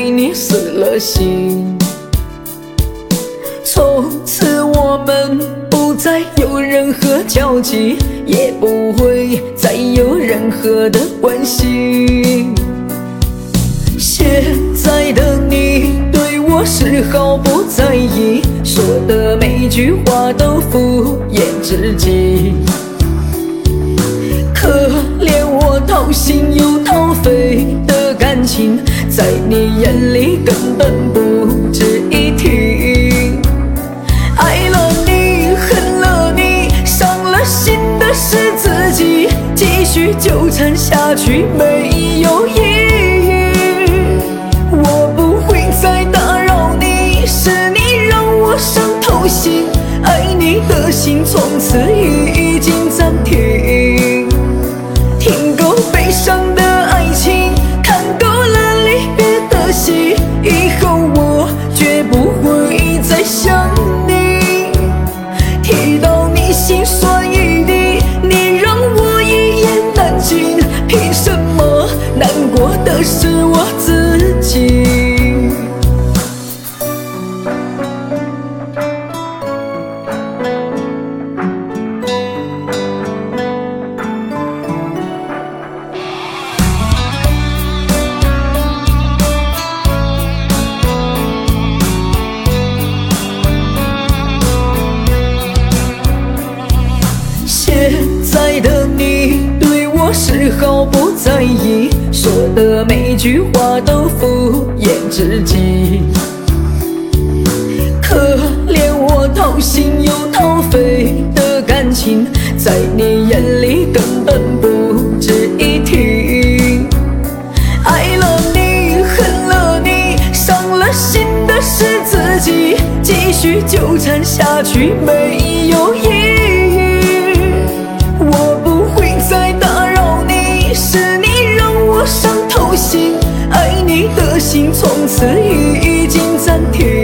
对你死了心。从此我们不再有任何交集，也不会再有任何的关系。现在的你对我是毫不在意，说的每句话都敷衍至极。可怜我掏心又掏肺的感情，在你眼里根本不值一提。爱了你，恨了你，伤了心的是自己，继续纠缠下去没有意义。我不会再打扰你，是你让我伤透心，爱你的心从此已经暂停。过的句话都敷衍自己，可怜我掏心又掏肺的感情，在你眼里根本不值一提。爱了你，恨了你，伤了心的是自己，继续纠缠下去没有意义。心从此已经暂停。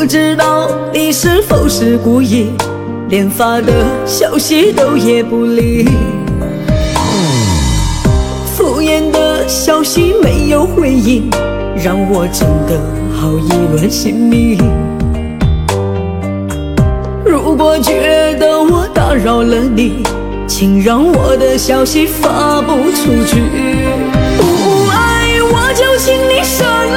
不知道你是否是故意，连发的消息都也不理。敷衍的消息没有回应，让我真的好意乱心迷。如果觉得我打扰了你，请让我的消息发不出去。不爱我就请你删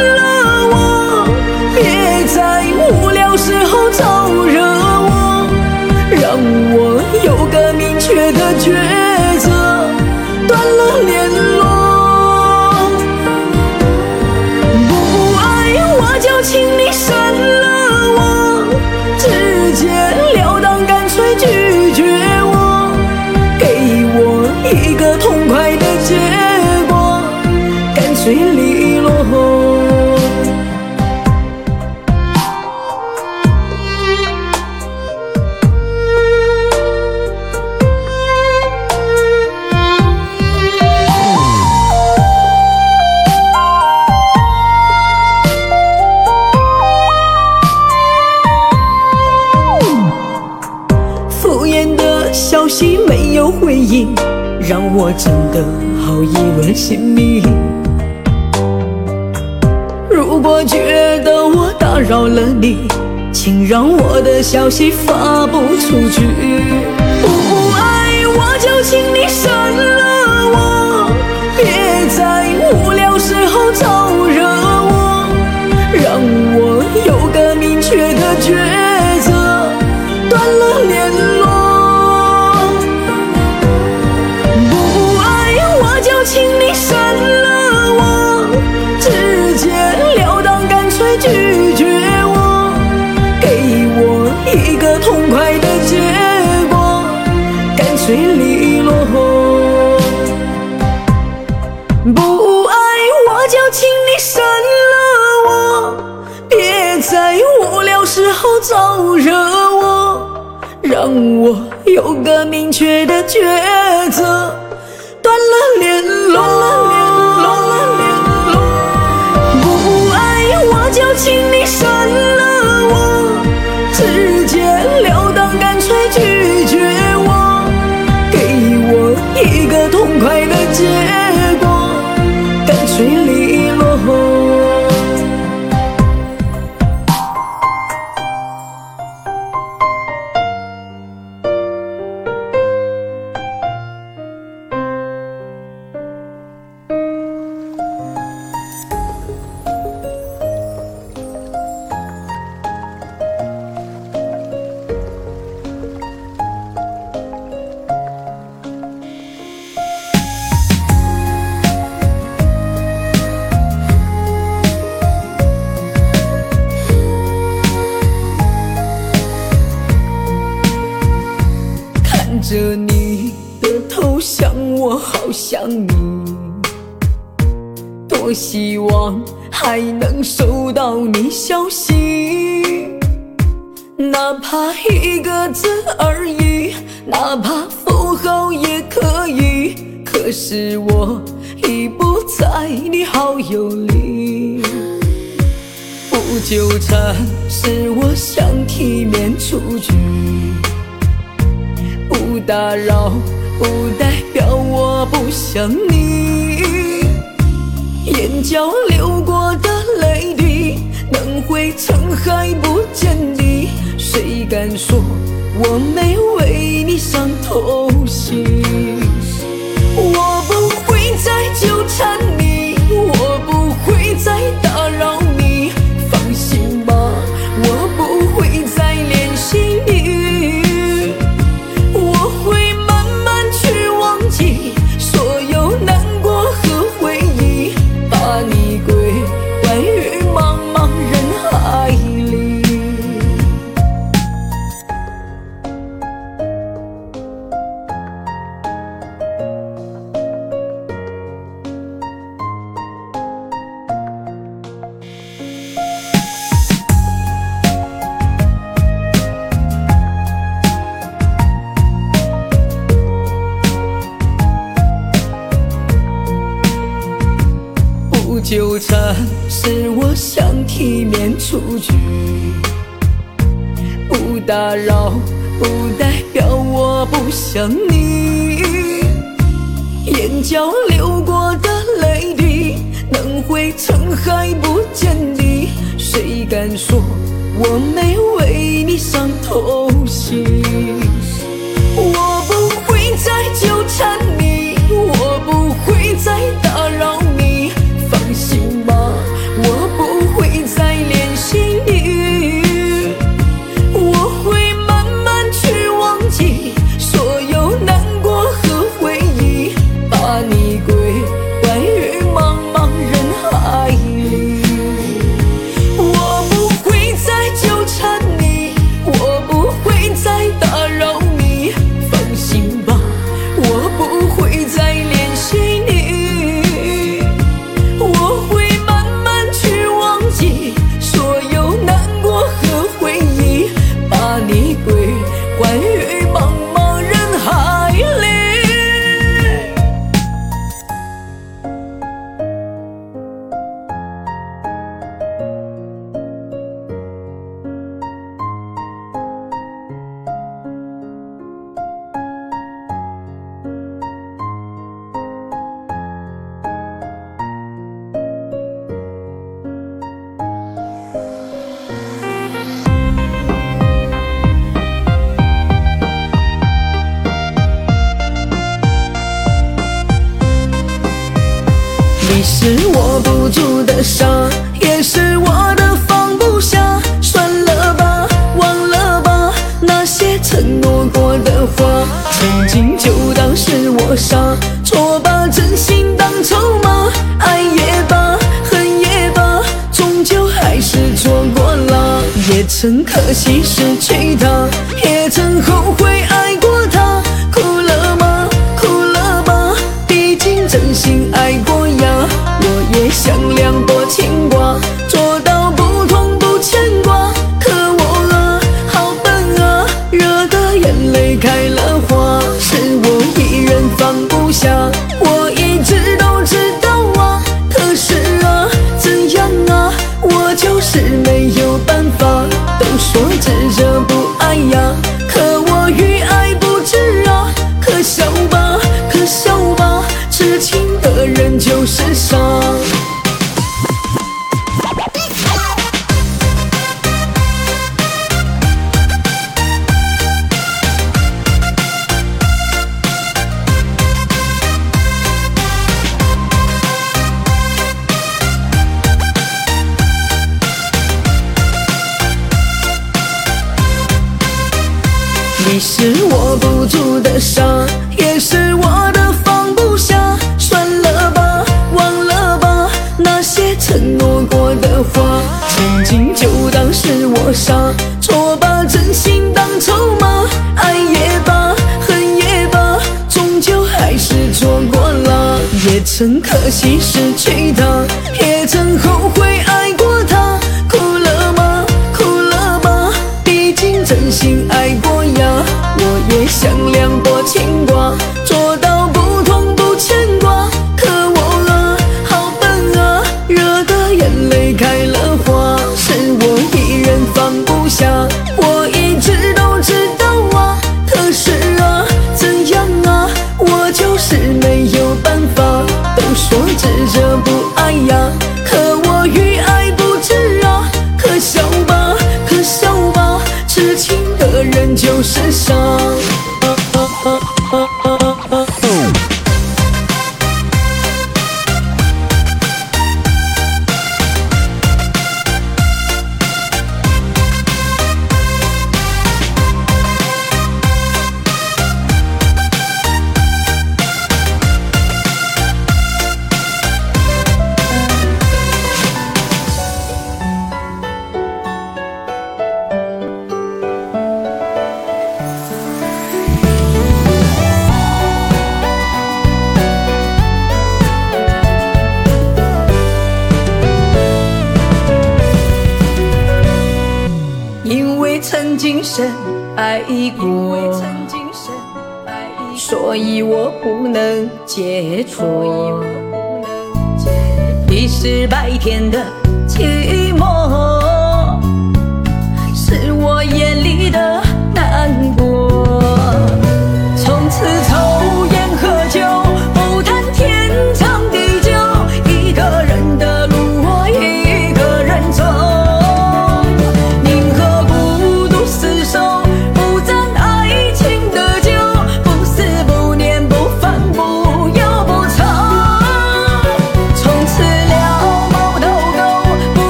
让我真的好意乱心迷。如果觉得我打扰了你，请让我的消息发不出去。不爱我就请你删了我有个明确的抉择，好想你多希望还能收到你消息哪怕一个字而已哪怕符号也可以可是我已不在你好友里不纠缠是我想体面出局不打扰。不代表我不想你。眼角流过的泪滴能汇成海不见底。谁敢说我没为你伤透心？出去。不打扰不代表我不想你眼角流过的泪滴能汇成海不见底谁敢说我没为你伤透心？曾经就当是我傻错把真心当筹码爱也罢恨也罢终究还是错过了也曾可惜。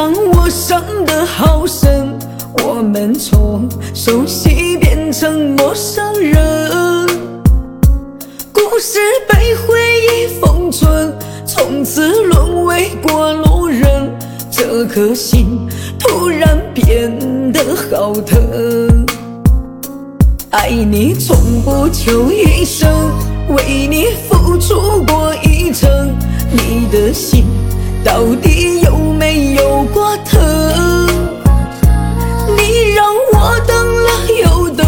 让我伤得好深，我们从熟悉变成陌生人，故事被回忆封存，从此沦为过路人。这颗心突然变得好疼，爱你从不求一生，为你付出过一程，你的心到底有。有过疼，你让我等了又等，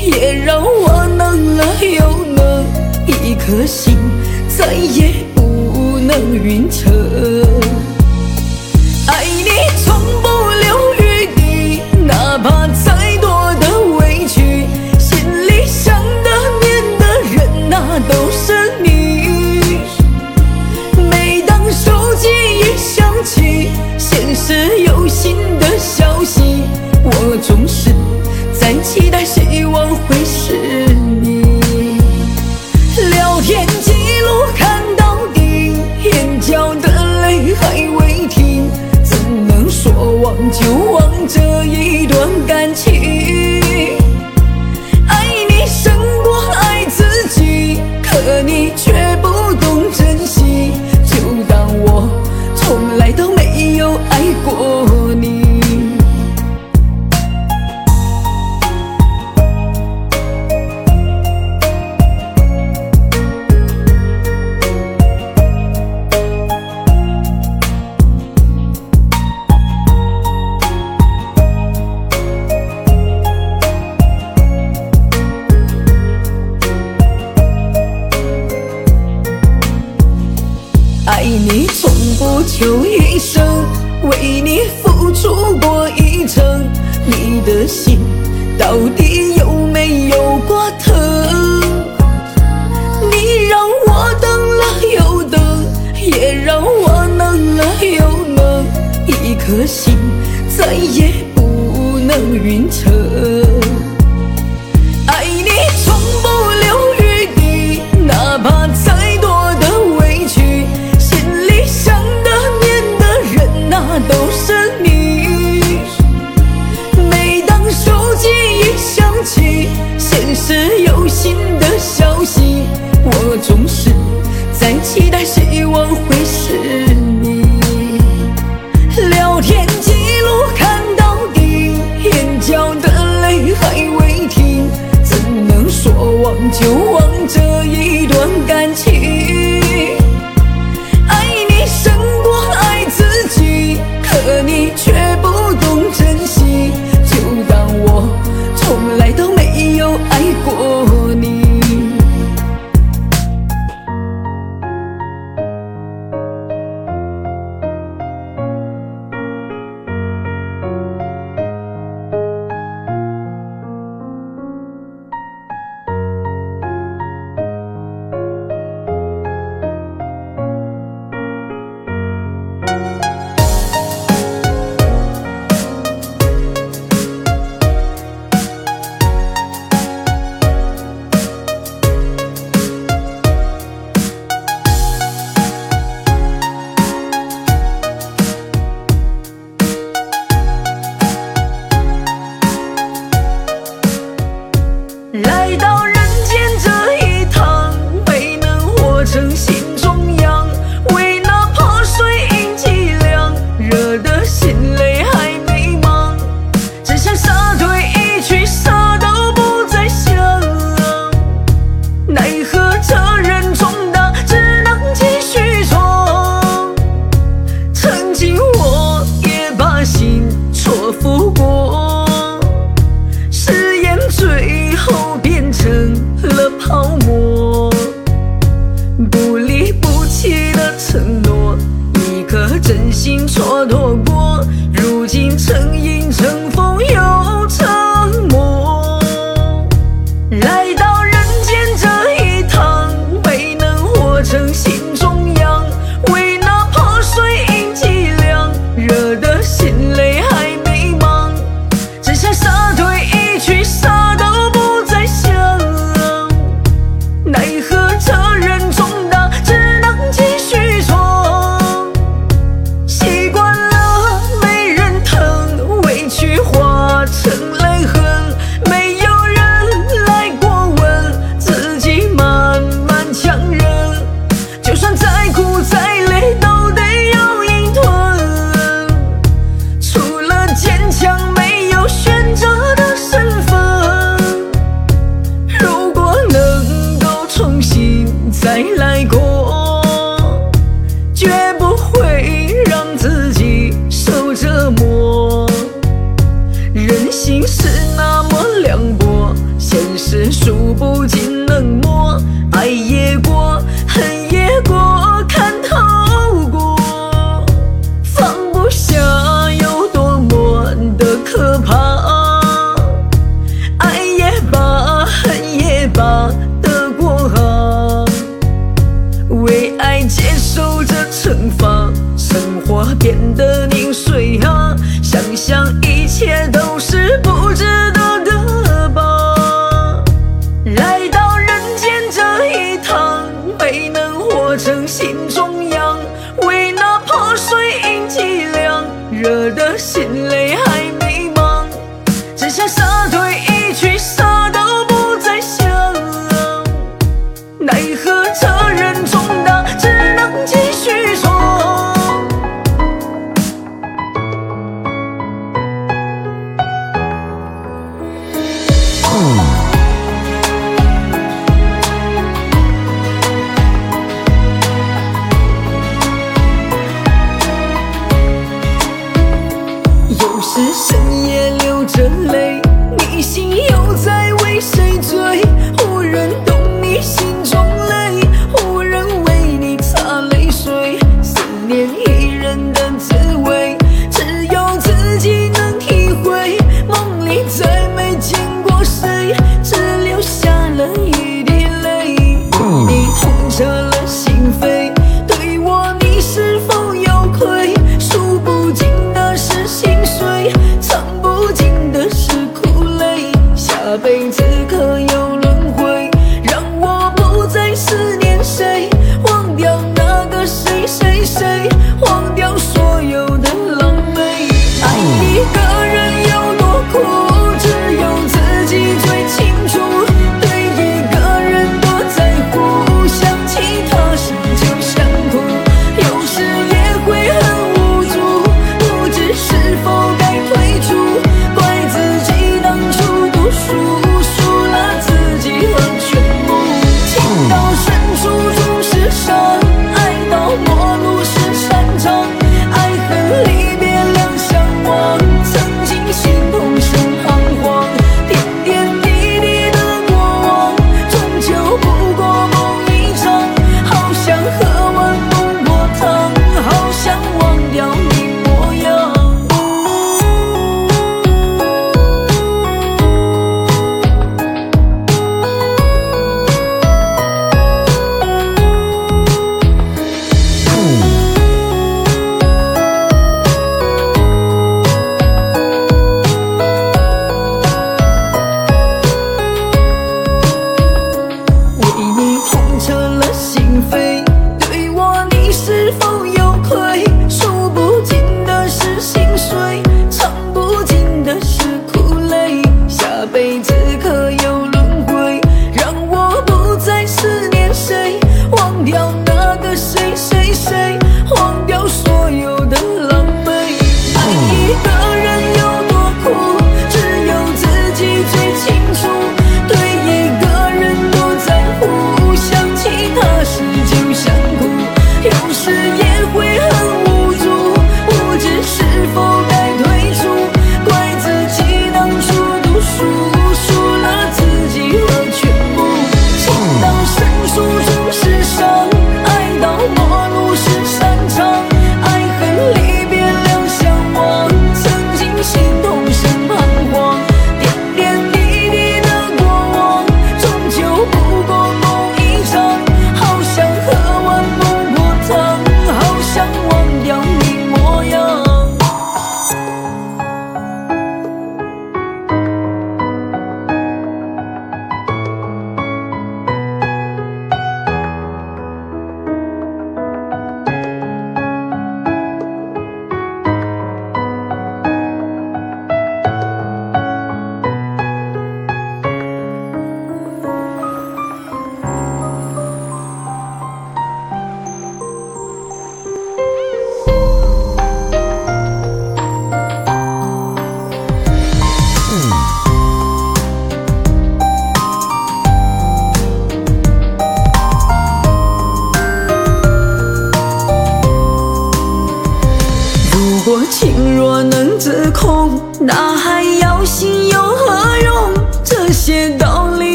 也让我冷了又冷，一颗心再也不能匀称。爱你从不留余地，哪怕再多的委屈，心里想的、念的人那都是你。是有心的消息我总是在期待希望会是你。聊天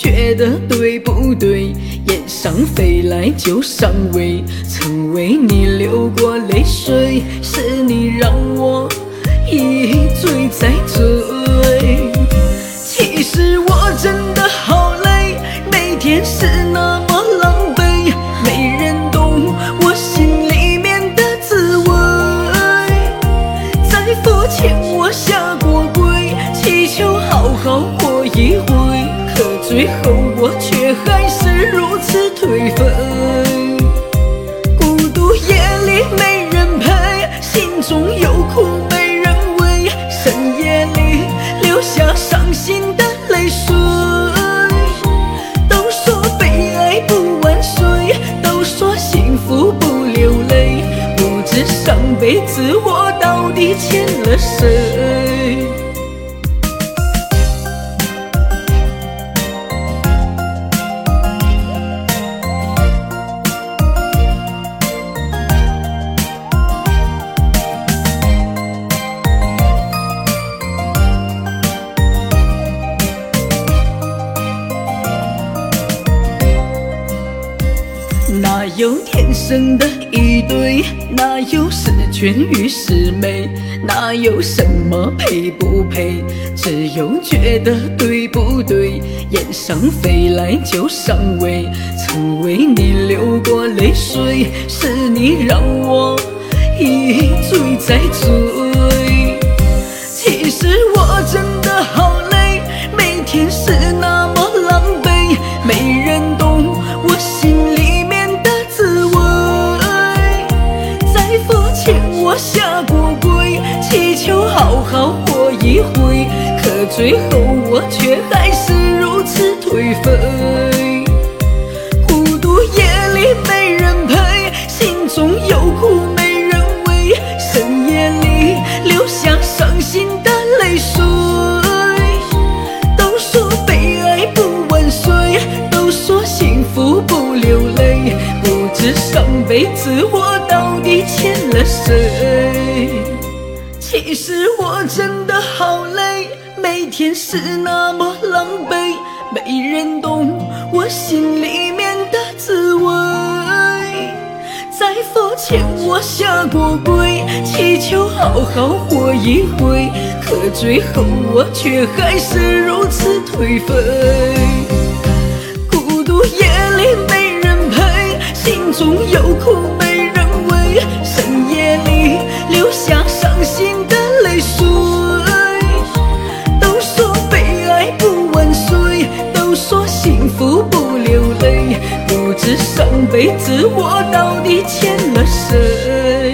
觉得对不对？雁上飞来就上位，曾为你想飞来就上位，曾为你流过泪水，是你让我一醉再醉。其实我真的好累，每天是那么狼狈，没人懂我心里面的滋味。在佛前。我下过跪，祈求好好活一回，可最后我却还是颓废。孤独夜里没人陪，心中有苦没人慰，深夜里流下伤心的泪。水。都说被爱不晚睡，都说幸福不流泪，不知上辈子我到底欠了谁？其实我真的好累，每天是那么狼狈，没人懂我心里面的滋味。在佛前我下过跪，祈求好好活一回，可最后我却还是如此颓废。孤独夜里没人陪，心中有苦没不不流泪，不知上辈子我到底欠了谁。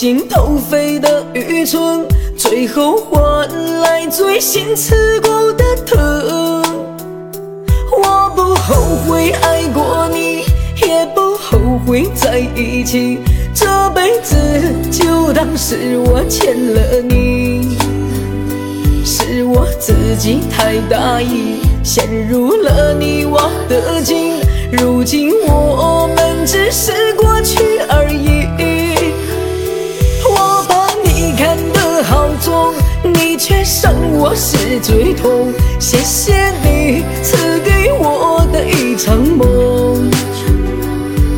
心掏肺的愚蠢，最后换来最心刺骨的疼。我不后悔爱过你，也不后悔在一起。这辈子就当是我欠了你，是我自己太大意，陷入了你我的境。如今我们只是中，你却伤我是最痛。谢谢你赐给我的一场梦，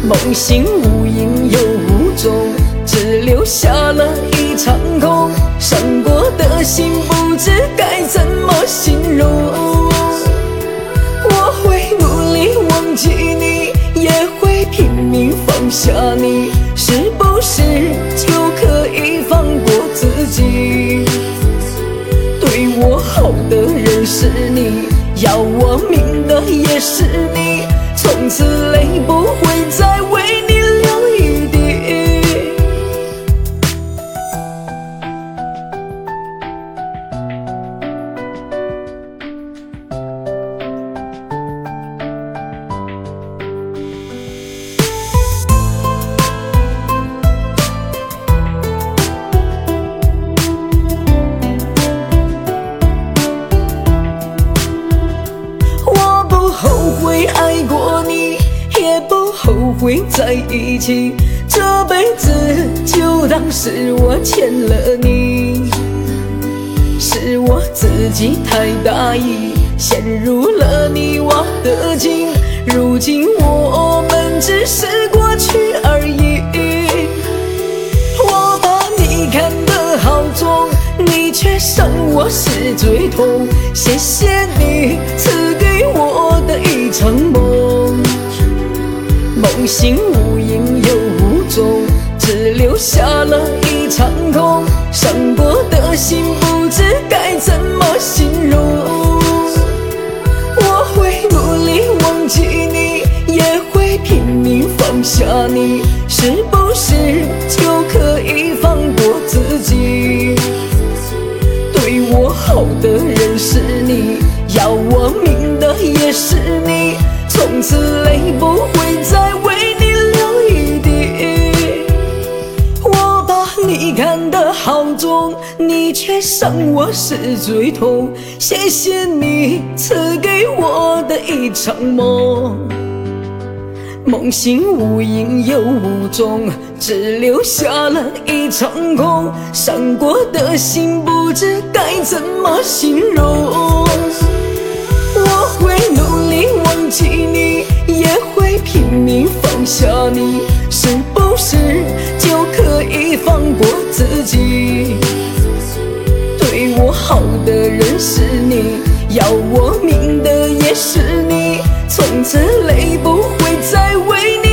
梦醒无影又无踪。只留下了一场空，伤过的心不知该怎么形容。我会努力忘记你，也会拼命放下你，要我命的也是你，从此泪不会会在一起，这辈子就当是我欠了你。是我自己太大意，陷入了你我的境。如今我们只是过去而已。我把你看得好重，你却伤我是最痛。谢谢你赐给我的一场梦。梦醒无影又无踪，只留下了一场空。伤过的心不知该怎么形容。我会努力忘记你，也会拼命放下你，是不是就可以放过自己？对我好的人是你，要我命的也是你。从此泪不会再为你流一滴。我把你看得好重，你却伤我是最痛。谢谢你赐给我的一场梦，梦醒无影又无踪，只留下了一场空。伤过的心不知该怎么形容。起你，也会拼命放下你，是不是就可以放过自己？对我好的人是你，要我命的也是你，从此泪不会再为你。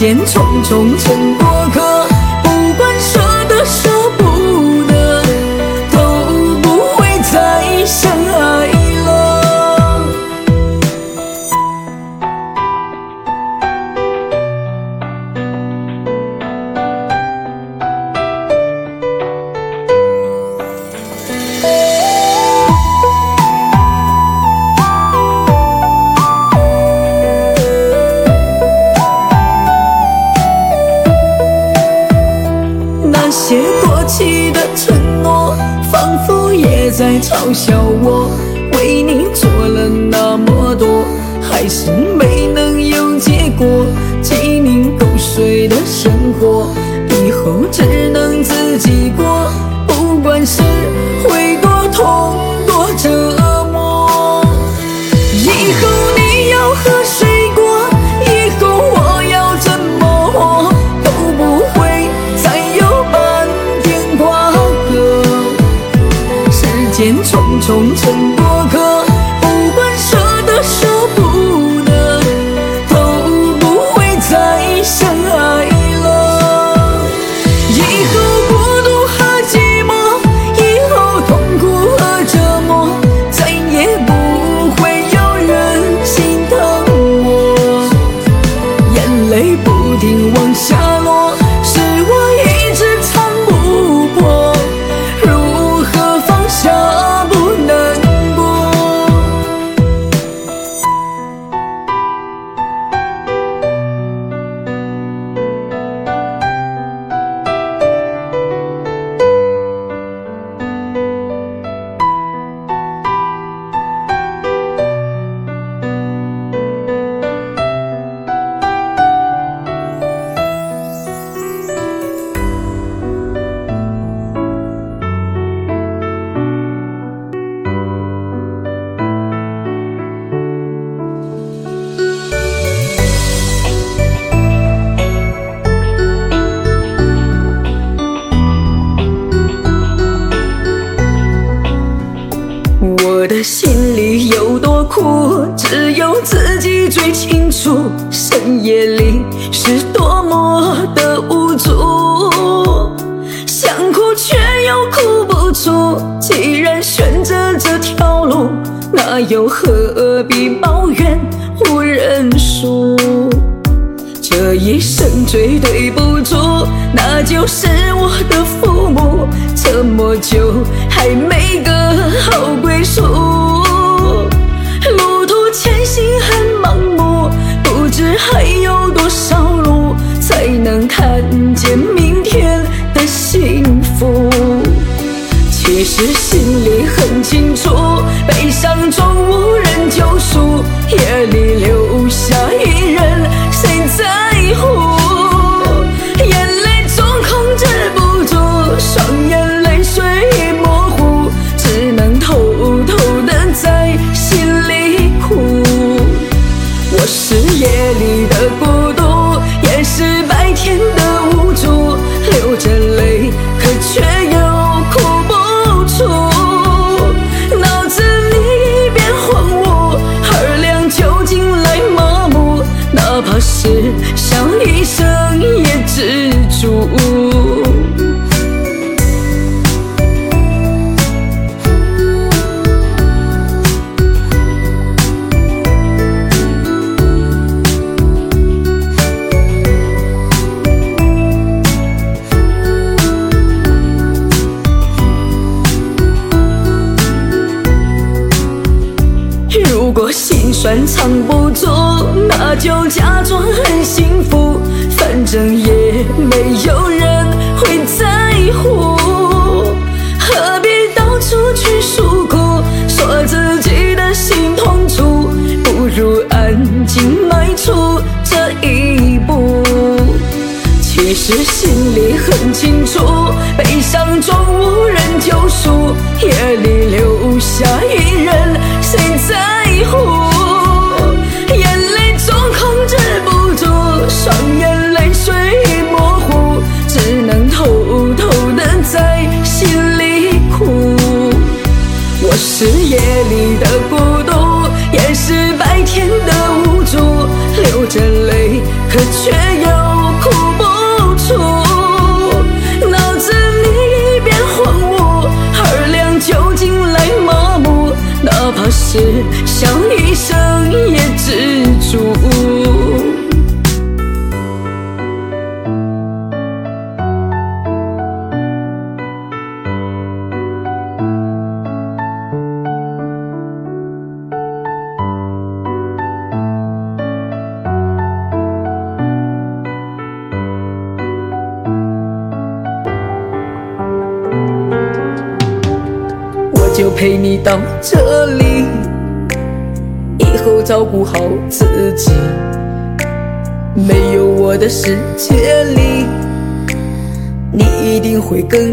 见匆匆成过客。一定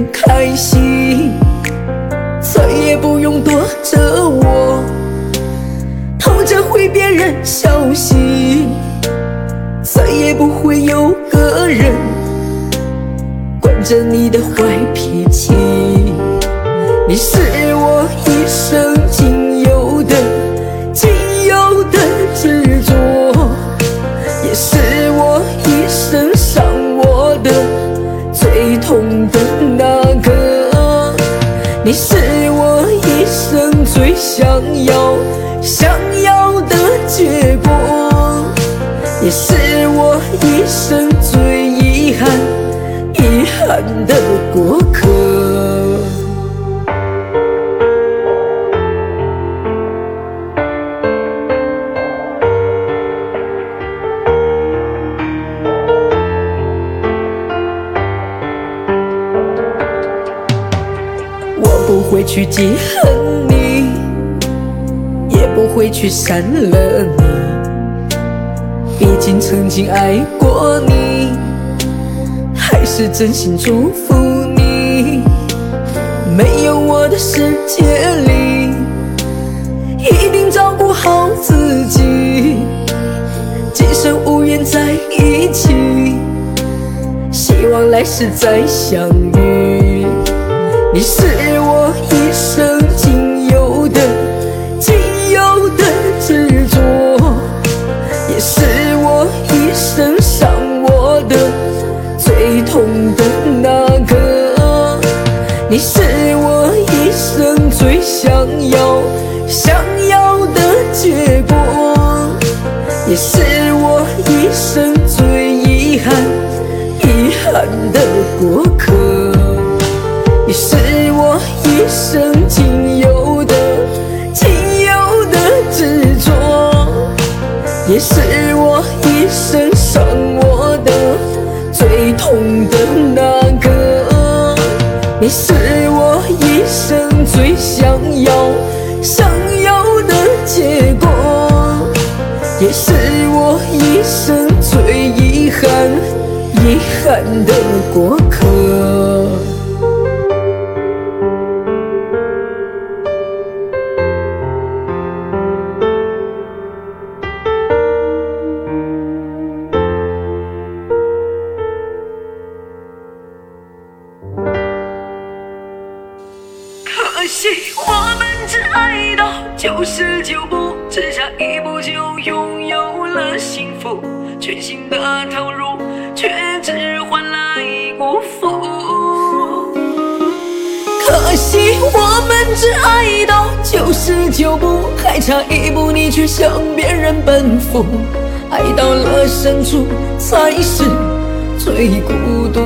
会去记恨你，也不会去删了你。毕竟曾经爱过你，还是真心祝福你。没有我的世界里，一定照顾好自己。今生无缘在一起，希望来世再相遇。你是我一生仅有的、仅有的执着，也是我一生伤我的最痛的那个。你是我一生最想要、想要的结果，也是我一生最遗憾、遗憾的过是我一生伤我的最痛的那个。你是我一生最想要、想要的结果，也是我一生最遗憾、遗憾的过客。九步，还差一步你却向别人奔赴。爱到了深处，才是最孤独。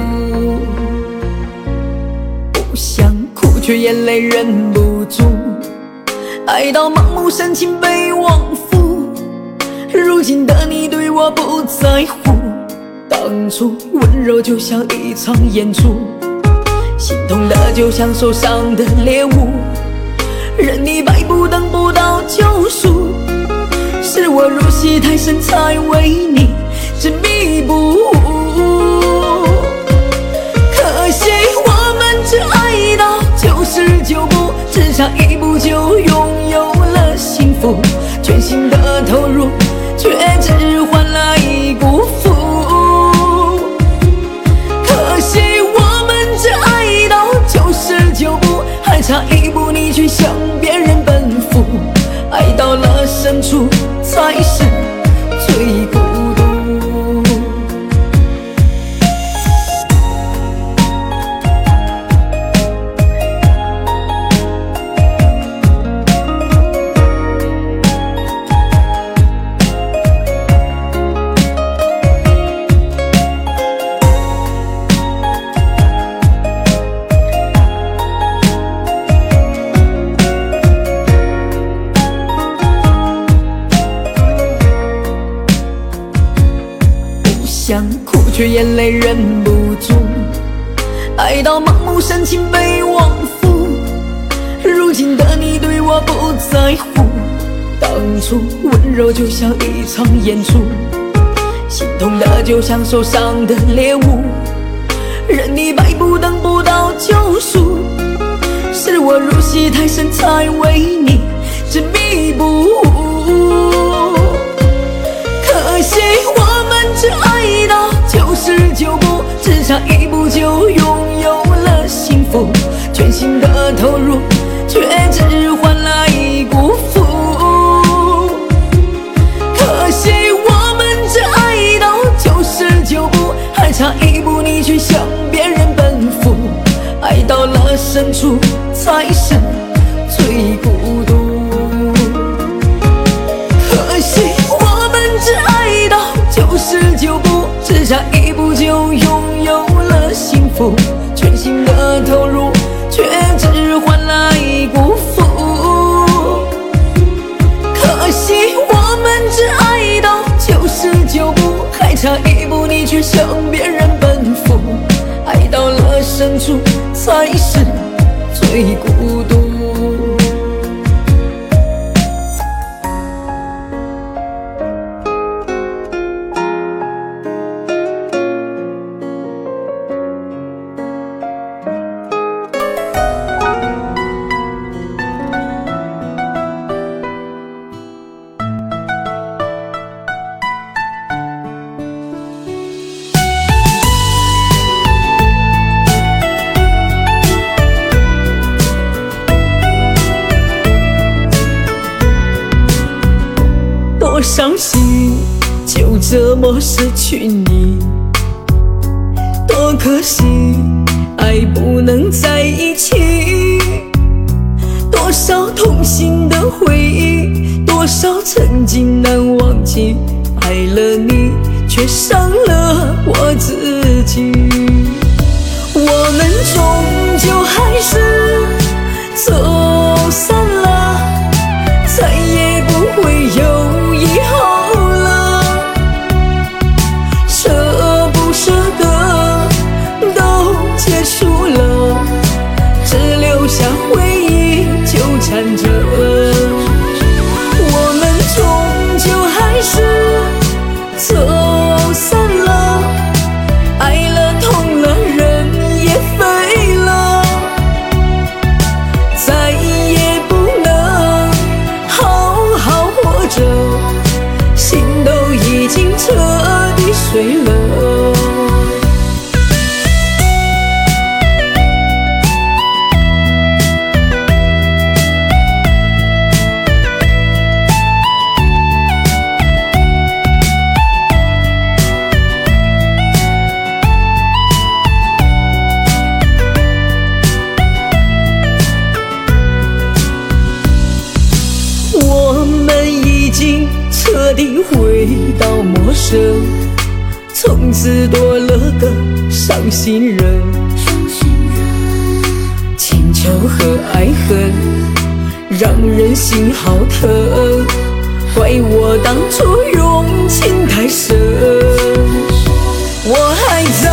不想哭却眼泪忍不住，爱到盲目深情被枉付。如今的你对我不在乎。当初温柔就像一场演出，心痛的就像受伤的猎物，任你摆布等不到救赎。是我入戏太深，才为你执迷不悟。可惜我们只爱到九十九步，只差一步就拥有了幸福，全心的投入，却只才是温柔就像一场演出，心痛的就像受伤的猎物，任你摆布等不到救赎。是我入戏太深，才为你执迷不悟。可惜我们只爱到九十九步，只差一步就拥有了幸福，全心的投入，却只换来辜负。深处才是最孤独。可惜我们只爱到九十九步，只差一步就拥有了幸福，全心的投入，却只换来辜负。可惜我们只爱到九十九步，还差一步你却向别人奔赴，爱到了深处才是最孤独。从此多了个伤心人，情仇和爱恨让人心好疼，怪我当初用情太深。我还在。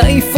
碎谁来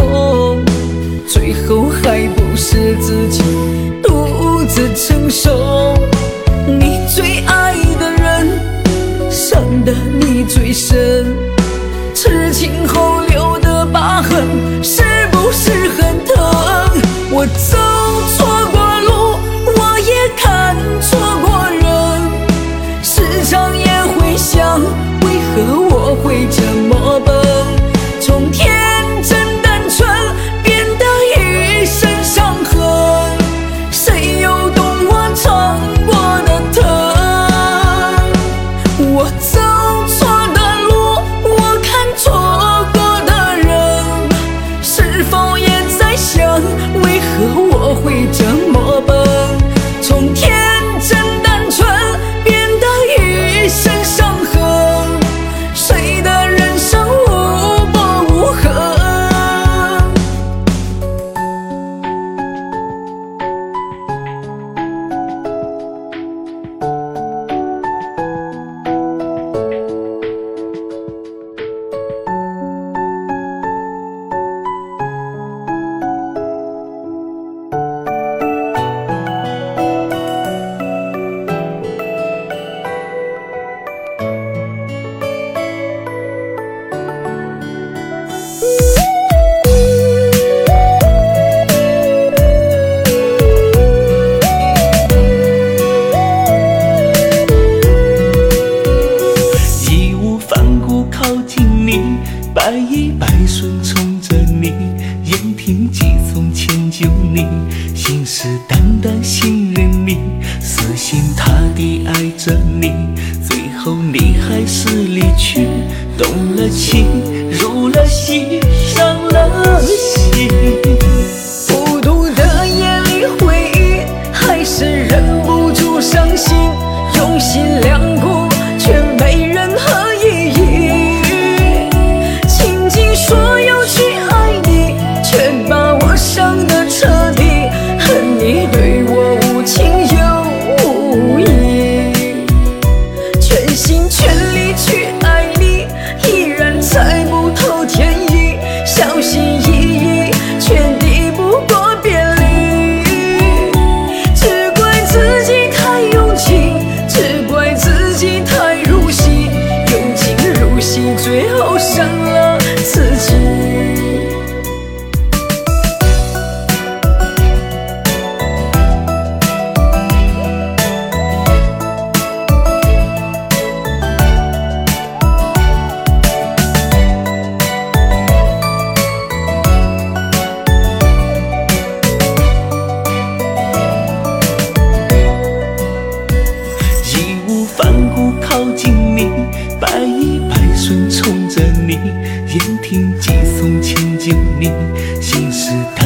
经历，心事。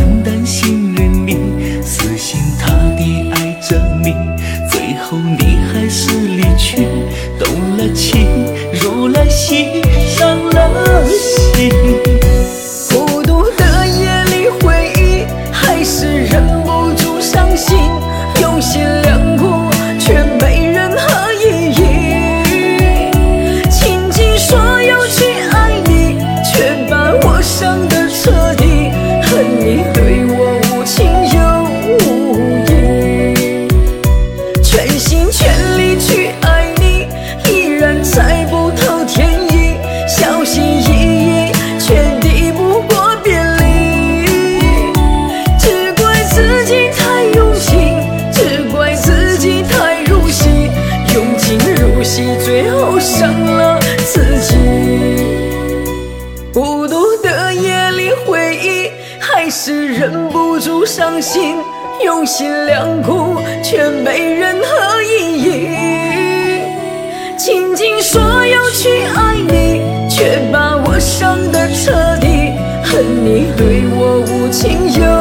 你对我无情又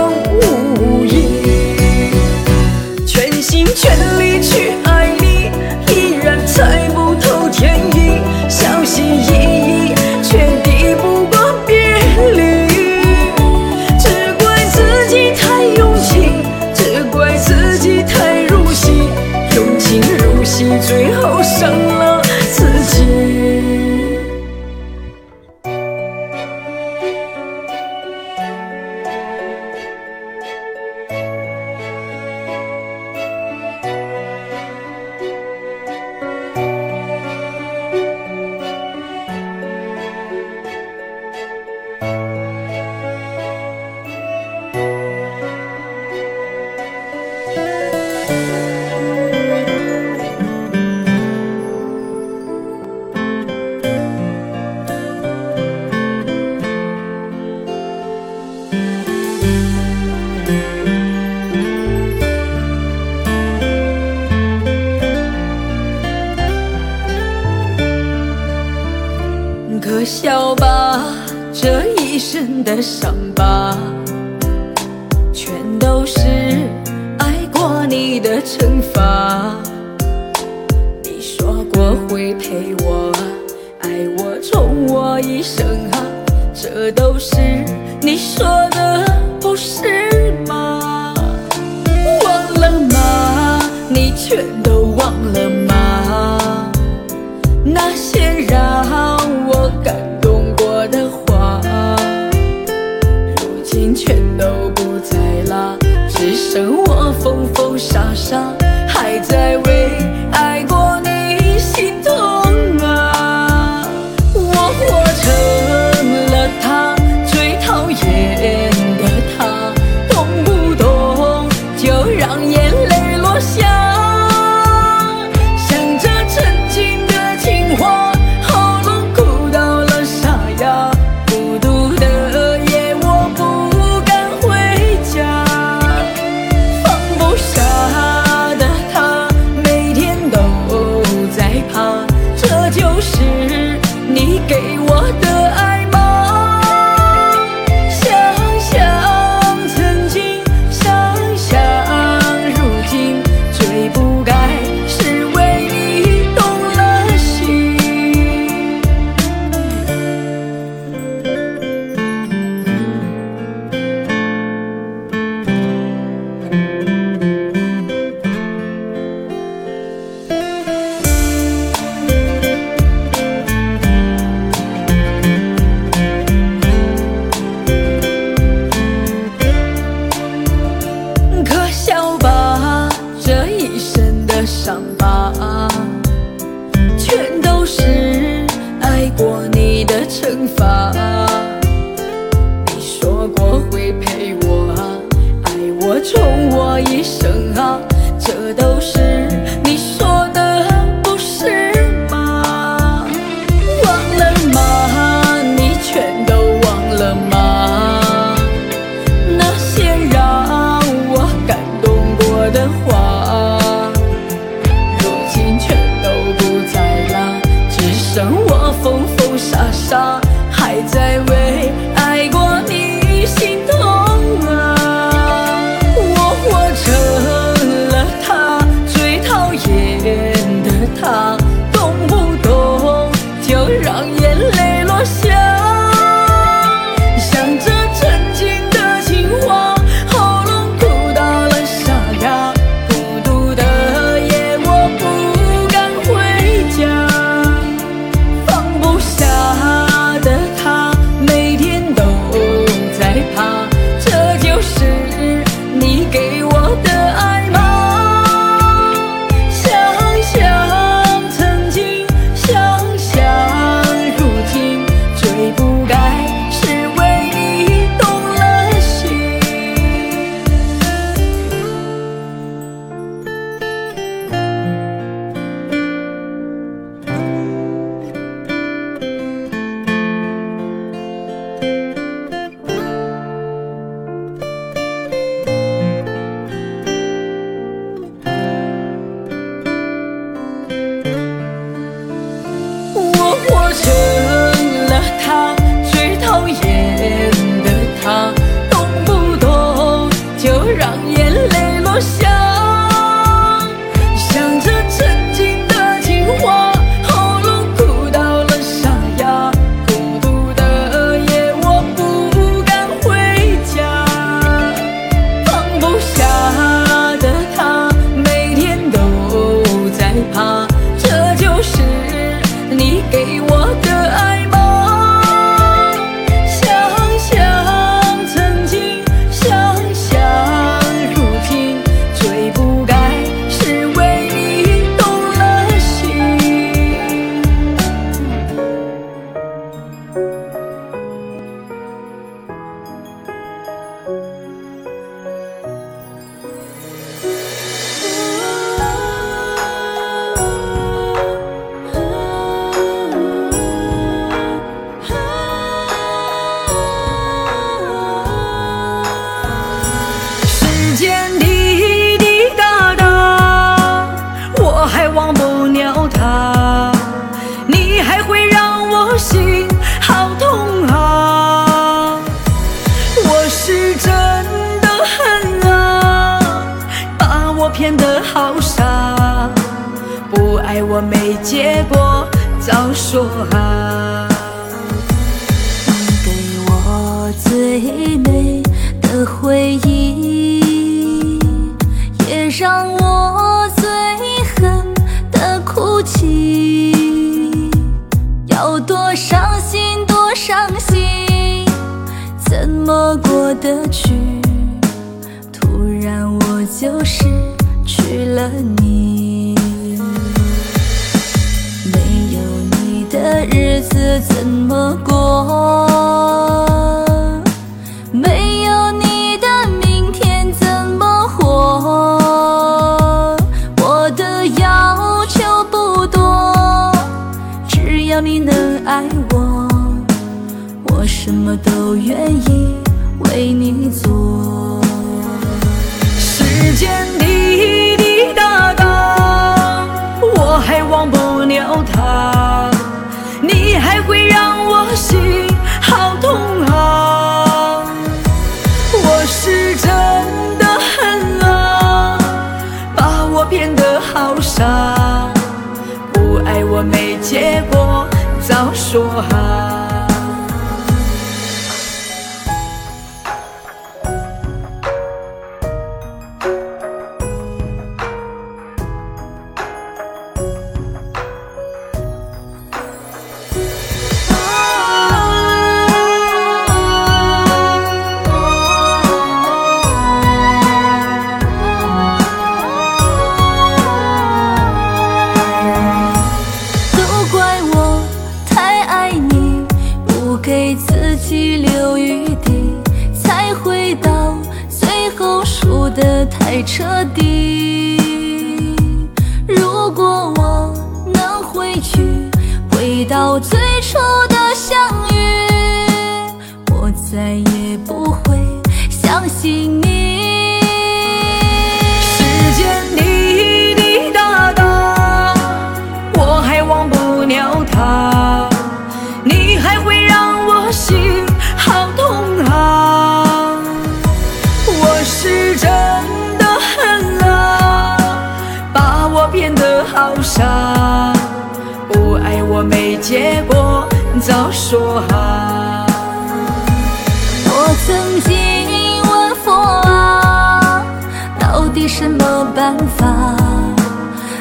办法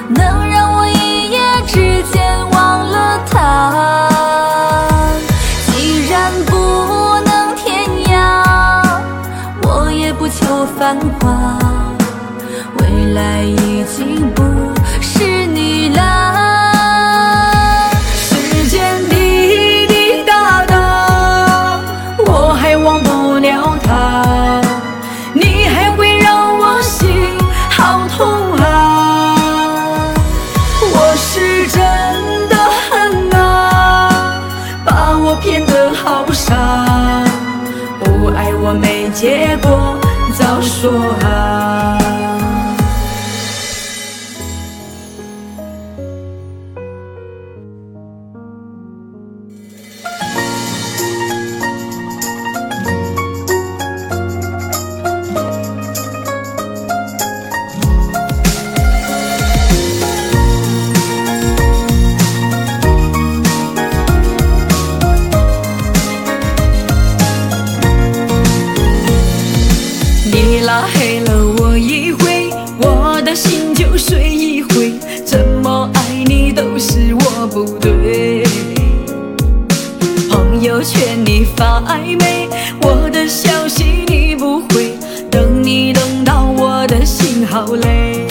能让我一夜之间忘了他，既然不能天涯，我也不求繁华，未来已经不是你了。发暧昧我的消息你不回等你等到我的心好累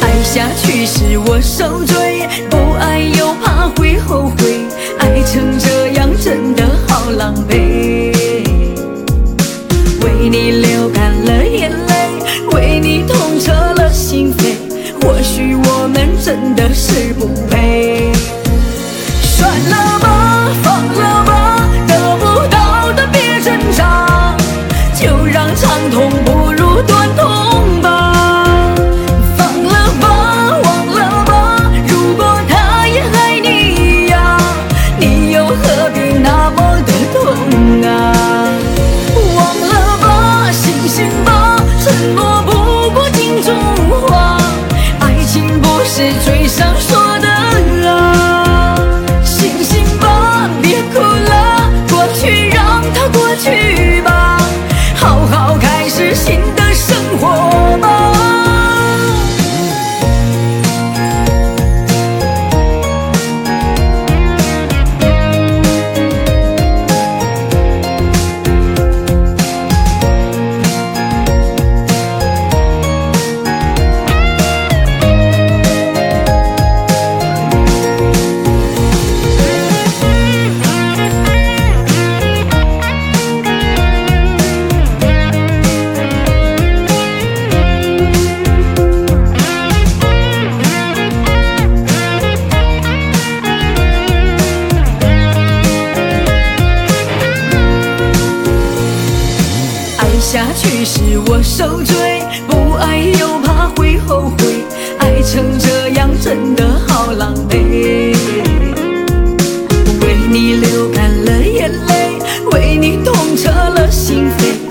爱下去是我受罪不爱又怕会后悔爱成这样真的好狼狈。为你流干了眼泪为你痛彻了心扉或许我们真的是不配。这样真的好狼狈。为你流干了眼泪为你痛彻了心扉。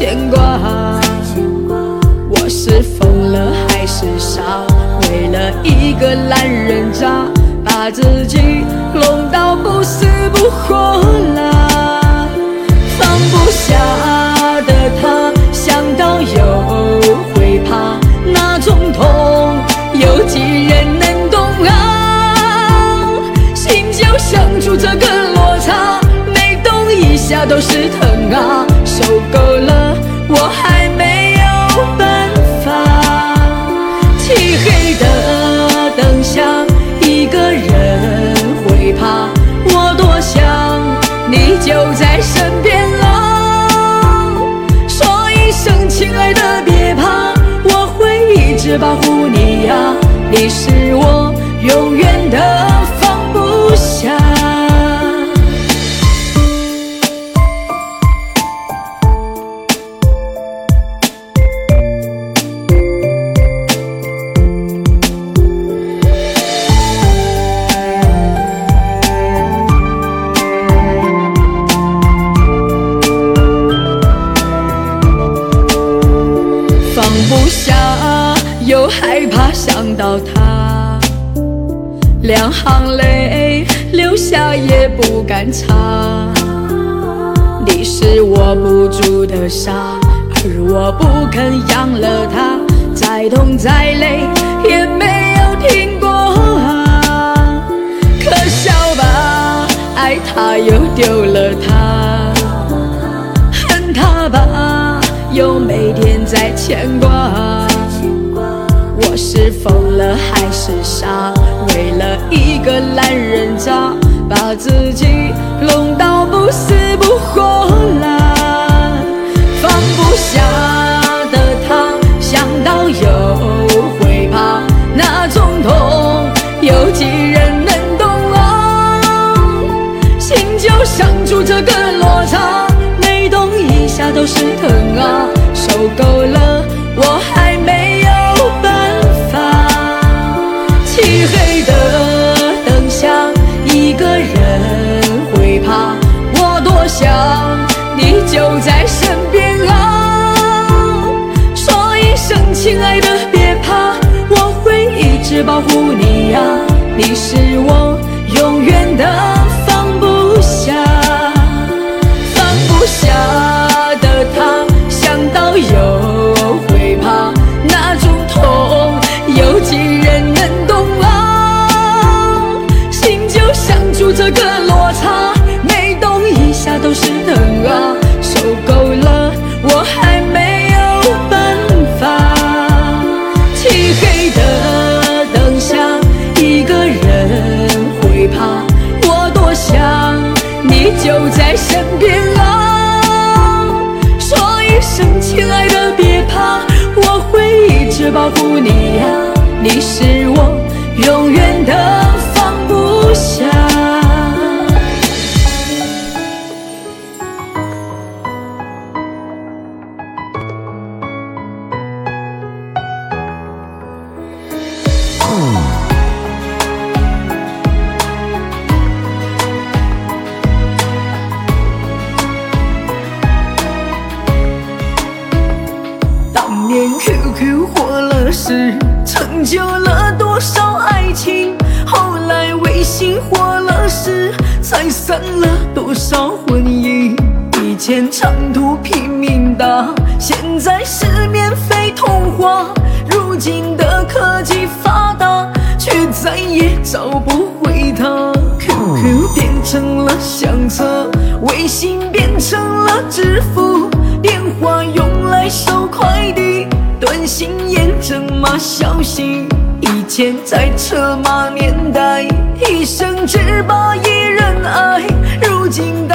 牵挂我是疯了还是傻为了一个烂人渣把自己弄到不死不活啦放不下的他想到又会怕。那种痛有几人能懂啊？心就像住着个罗刹每动一下都是疼啊。受够了。保护你呀。你是我永远的行泪流下也不敢擦。你是握不住的沙，而我不肯养了它，再痛再累也没有停过啊。可笑吧，爱他又丢了他，恨他吧，又每天在牵挂。我是疯了还是傻？为了一个烂人渣，把自己弄到不死不活啦。放不下的他，想到又会怕，那种痛有几人能懂啊？心就像住这个落差，每动一下都是疼啊，受够了，你呀。你是我永远如今的科技发达，却再也找不回他。QQ 变成了相册，微信变成了支付，电话用来收快递，短信验证码消息。以前在车马年代，一生只把一人爱，如今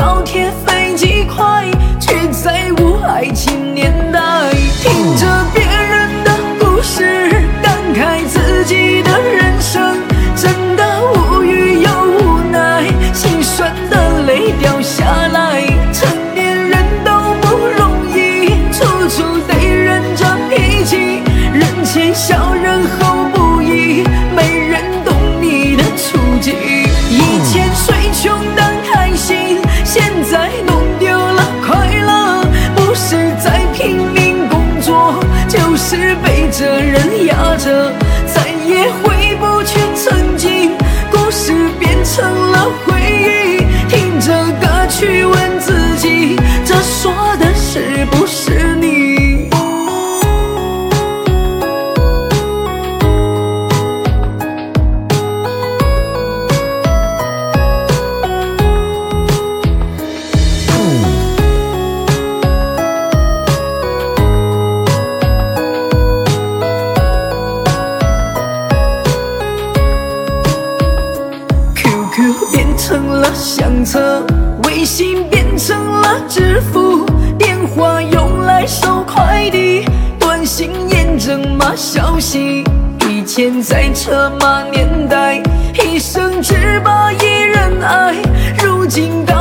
现在车马年代，一生只把一人爱。如今。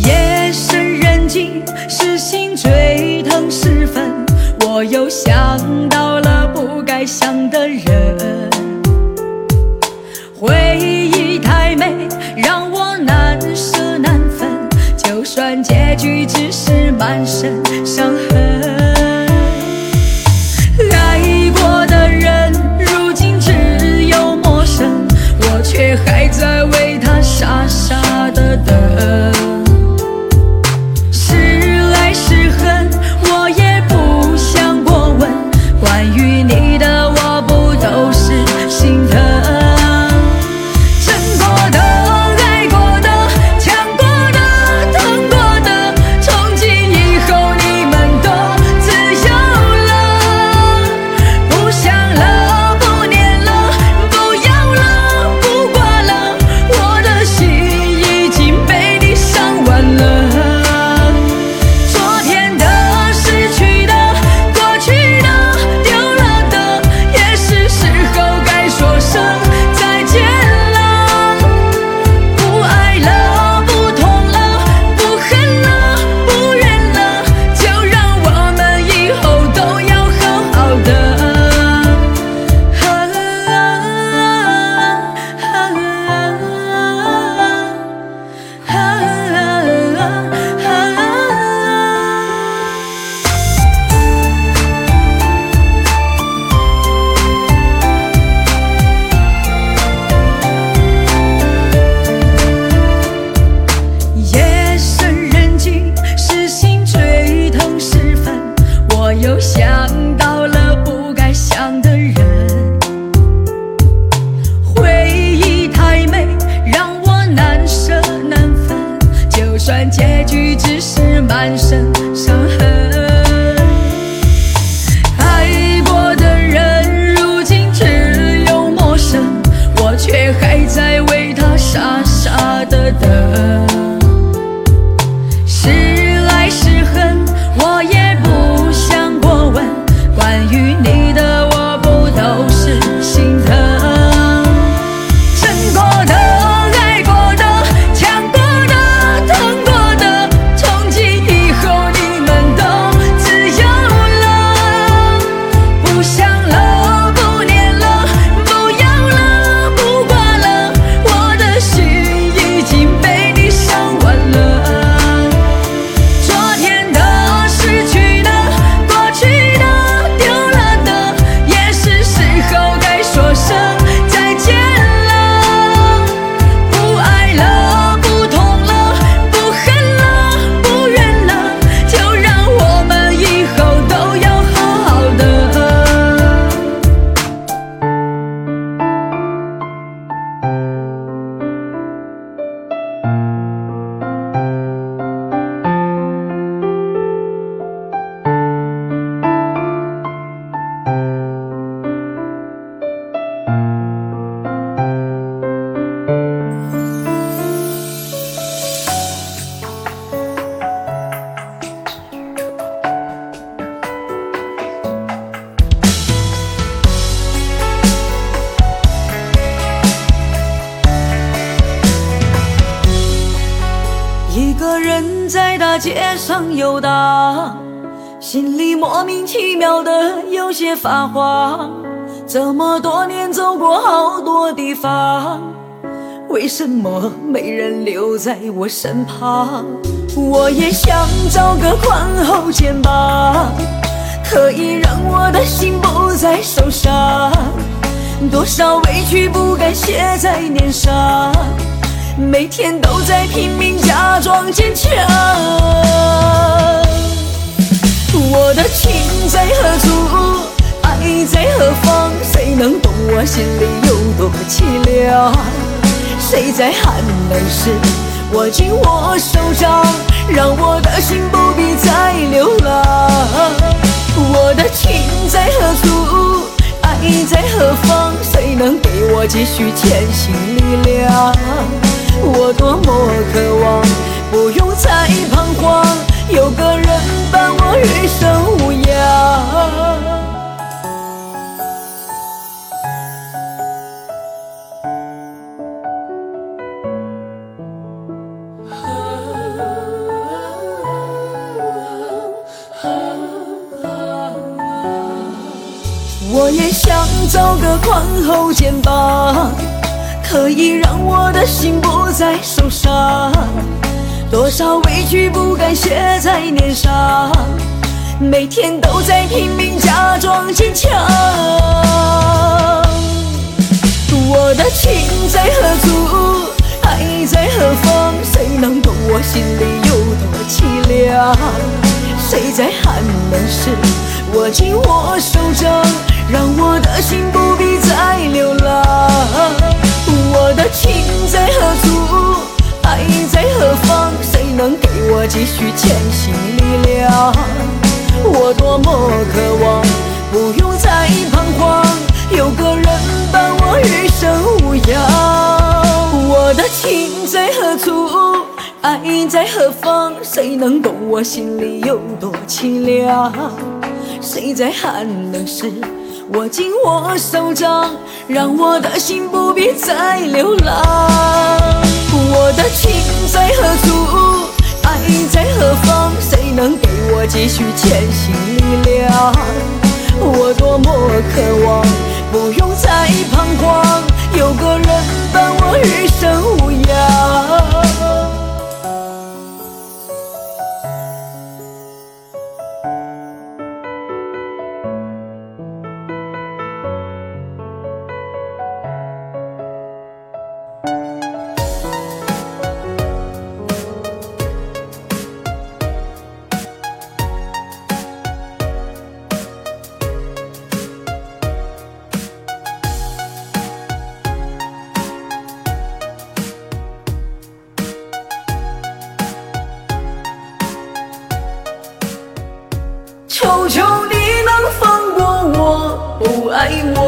夜深人静是心最疼时分，我又想到了不该想的人。回忆太美让我难舍难分，就算结局只是满身伤痕。爱过的人如今只有陌生，我却还在为他傻傻的等。游荡，心里莫名其妙的有些发慌。这么多年走过好多地方，为什么没人留在我身旁？我也想找个宽厚肩膀，可以让我的心不再受伤。多少委屈不敢写在脸上。每天都在拼命假装坚强，我的情在何处，爱在何方？谁能懂我心里有多凄凉？谁在寒冷时握紧我手掌，让我的心不必再流浪？我的情在何处，爱在何方？谁能给我继续前行力量？我多么渴望，不用再彷徨，有个人伴我余生无恙。我也想找个宽厚肩膀。可以让我的心不再受伤，多少委屈不敢写在脸上，每天都在拼命假装坚强。我的情在何处，爱在何方？谁能懂我心里有多凄凉？谁在寒冷时握紧我手掌，让我的心不必再流浪？我的情在何处，爱在何方？谁能给我继续前行力量？我多么渴望，不用再彷徨，有个人伴我余生无恙。我的情在何处，爱在何方？谁能懂我心里有多凄凉？谁在寒冷时？握紧我手掌，让我的心不必再流浪。我的情在何处，爱在何方？谁能给我继续前行力量？我多么渴望，不用再彷徨，有个人伴我余生无恙。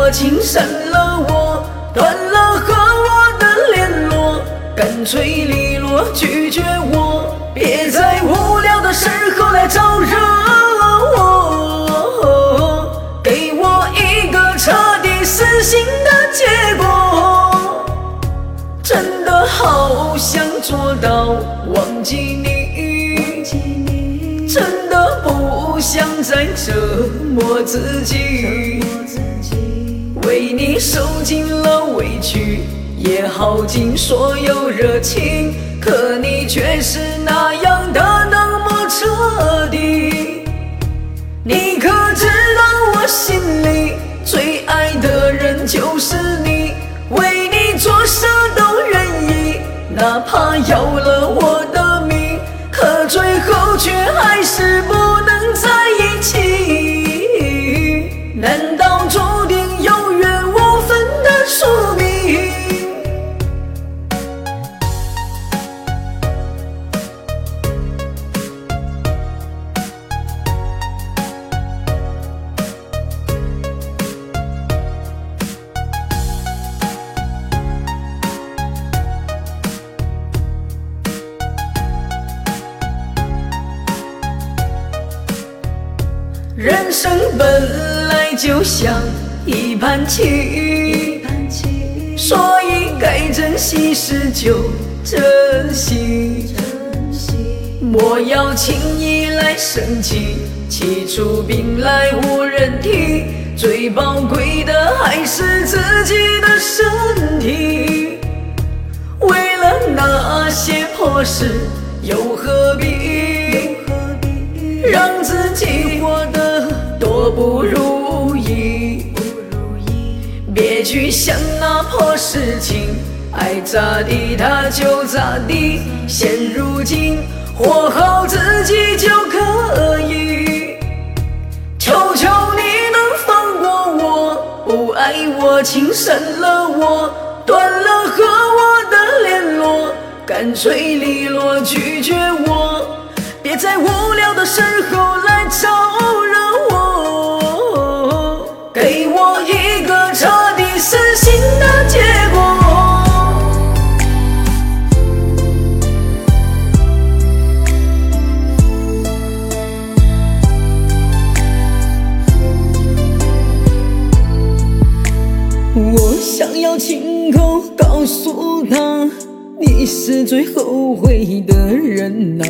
我，请删了我，断了和我的联络，干脆利落拒绝我，别在无聊的时候来招惹我，给我一个彻底死心的结果。真的好想做到忘记你，真的不。不想再折磨自己，为你受尽了委屈，也耗尽所有热情，可你却是那样的那么彻底。你可知道我心里最爱的人就是你，为你做啥都愿意，哪怕要了我的命，可最后却还是不。能再就像一盘棋，所以该珍惜时就珍惜。莫要轻易来生气，气出病来无人替。最宝贵的还是自己的身体。为了那些破事，又何必让自己活得多不如去想那破事情，爱咋地他就咋地。现如今。活好自己就可以，求求你能放过我，不爱我，请删了我，断了和我的联络，干脆利落拒绝我，别在无聊的时候来招惹他，你是最后悔的人呐。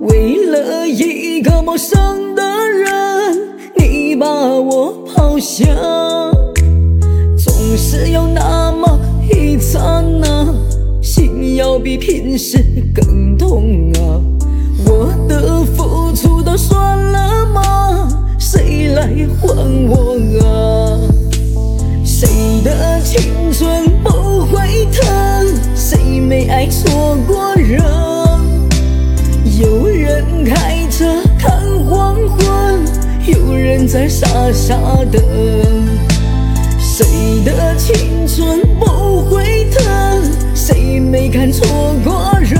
为了一个陌生的人，你把我抛下，总是有那么一刹那，心要比平时更痛啊。我的付出都算了吗？谁来还我啊？谁的青春不会疼？谁没爱错过人？有人开车看黄昏，有人在傻傻等。谁的青春不会疼？谁没看错过人？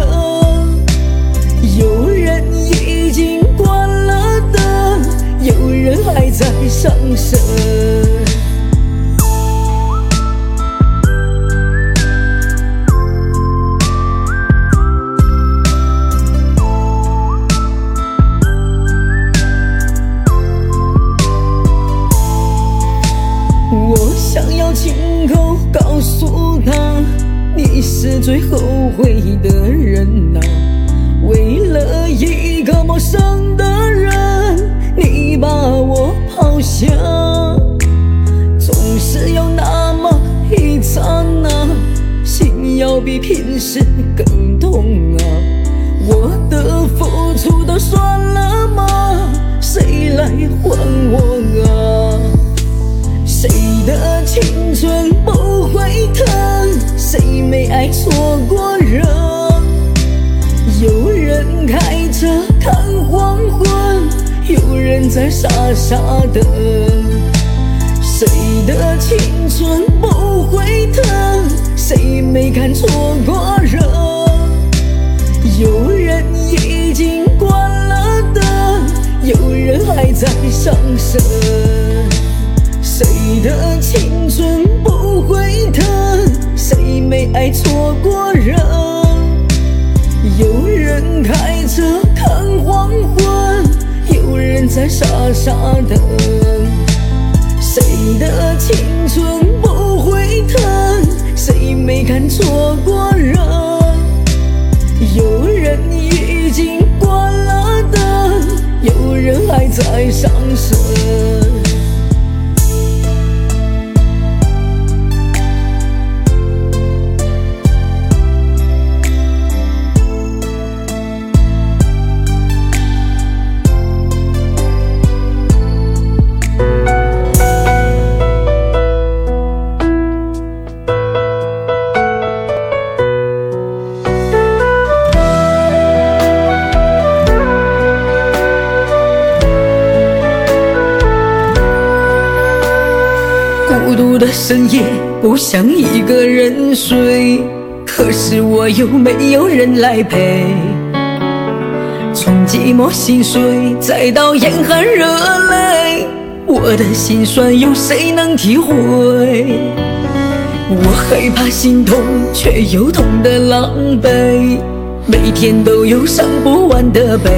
有人已经关了灯，有人还在伤神。是最后悔的人呐。为了一个陌生的人，你把我抛下，总是有那么一刹那，心要比平时更痛啊。我的付出都算了吗？谁来还我啊？谁的青春不会疼？谁没爱错过人？有人开车看黄昏，有人在傻傻等。谁的青春不会疼？谁没看错过人？有人已经关了灯，有人还在伤神。谁的青春不会疼？谁没爱错过人？有人开车看黄昏，有人在傻傻等。谁的青春不会疼？谁没看错过人？有人已经关了灯，有人还在伤神。的深夜，不想一个人睡，可是我又没有人来陪。从寂寞心碎，再到眼含热泪，我的心酸有谁能体会？我害怕心痛，却又痛得狼狈，每天都有伤不完的悲。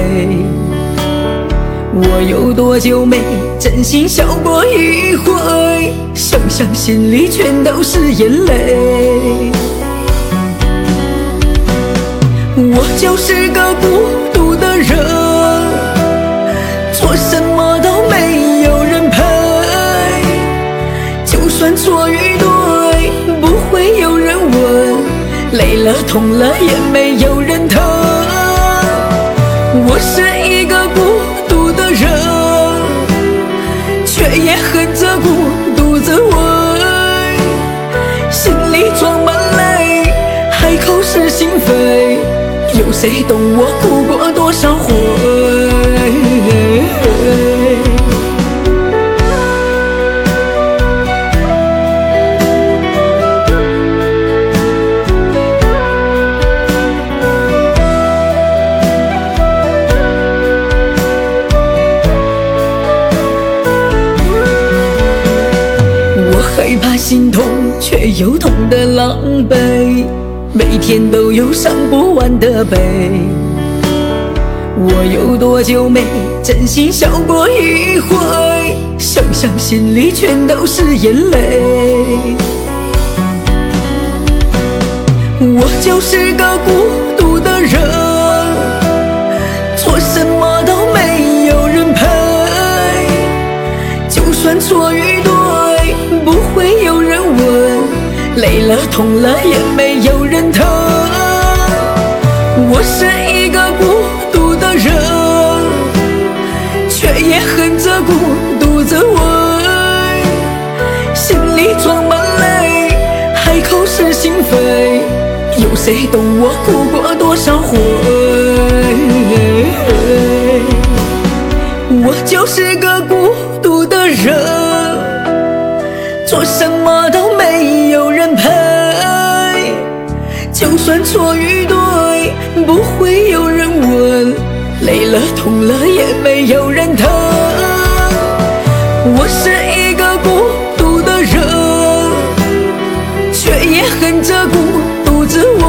我有多久没真心笑过一回？想想心里全都是眼泪。我就是个孤独的人，做什么都没有人陪。就算错与对，不会有人问，累了痛了也没有人疼。我是一个孤也恨着孤独自问，心里装满泪，还口是心非，有谁懂我哭过多少回？心痛，却又痛得狼狈，每天都有伤不完的悲。我有多久没真心笑过一回？想想心里全都是眼泪。我就是个孤独的人，做什么都没有人陪。就算错与累了痛了也没有人疼。我是一个孤独的人，却也恨着孤独着我，心里装满泪，还口是心非，有谁懂我哭过多少回？我就是个错与对，不会有人问，累了痛了也没有人疼。我是一个孤独的人，却也恨着孤独滋味，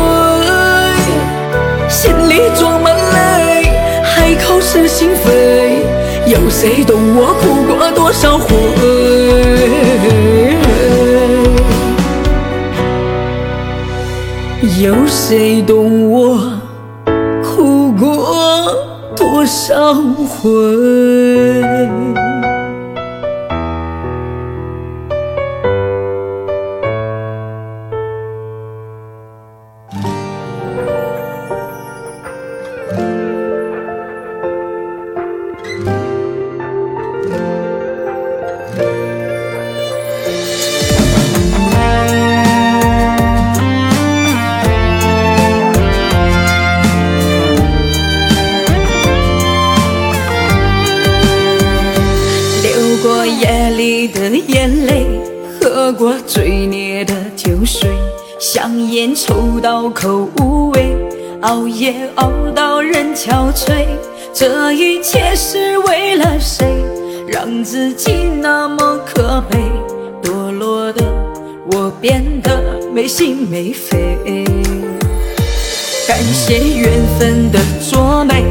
心里装满泪，海口是心扉，有谁懂我哭过多少回？有谁懂我哭过多少回？让自己那么可悲，堕落的我变得没心没肺。感谢缘分的作美，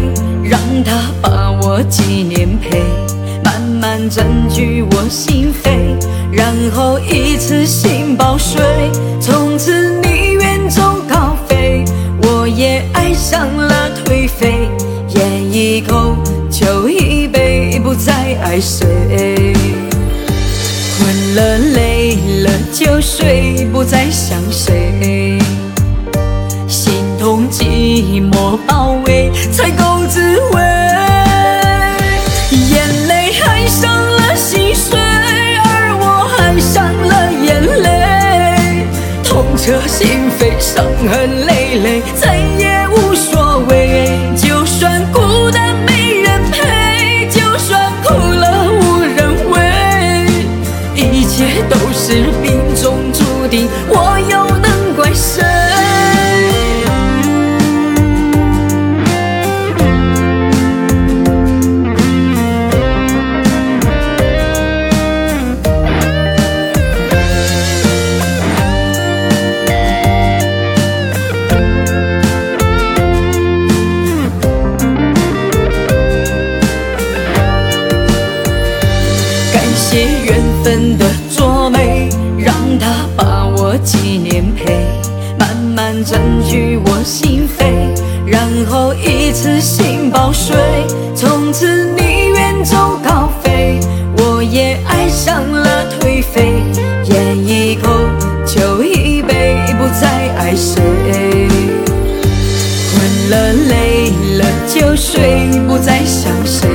让它把我纪念陪，慢慢占据我心扉，然后一次性爆睡。从此你远走高飞，我也爱上了颓废，一口酒一杯，不再爱谁。困了累了就睡，不再想谁。心痛寂寞包围，才够滋味。眼泪爱上了心碎，而我爱上了眼泪。痛彻心扉，伤痕累累，占据我心扉，然后一次性爆睡，从此你远走高飞，我也爱上了颓废，烟一口酒一杯，不再爱谁。困了累了就睡，不再想谁，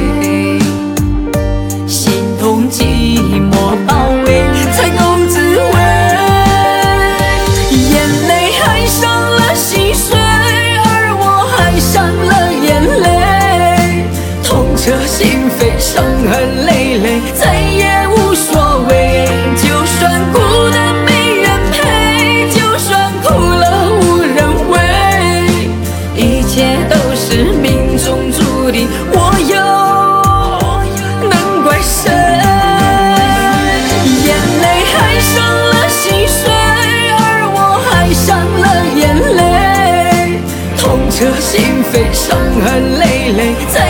伤痕累累，再也无所谓。就算孤单没人陪，就算哭了无人慰，一切都是命中注定，我又能怪谁？眼泪爱上了心碎，而我爱上了眼泪，痛彻心扉，伤痕累累，再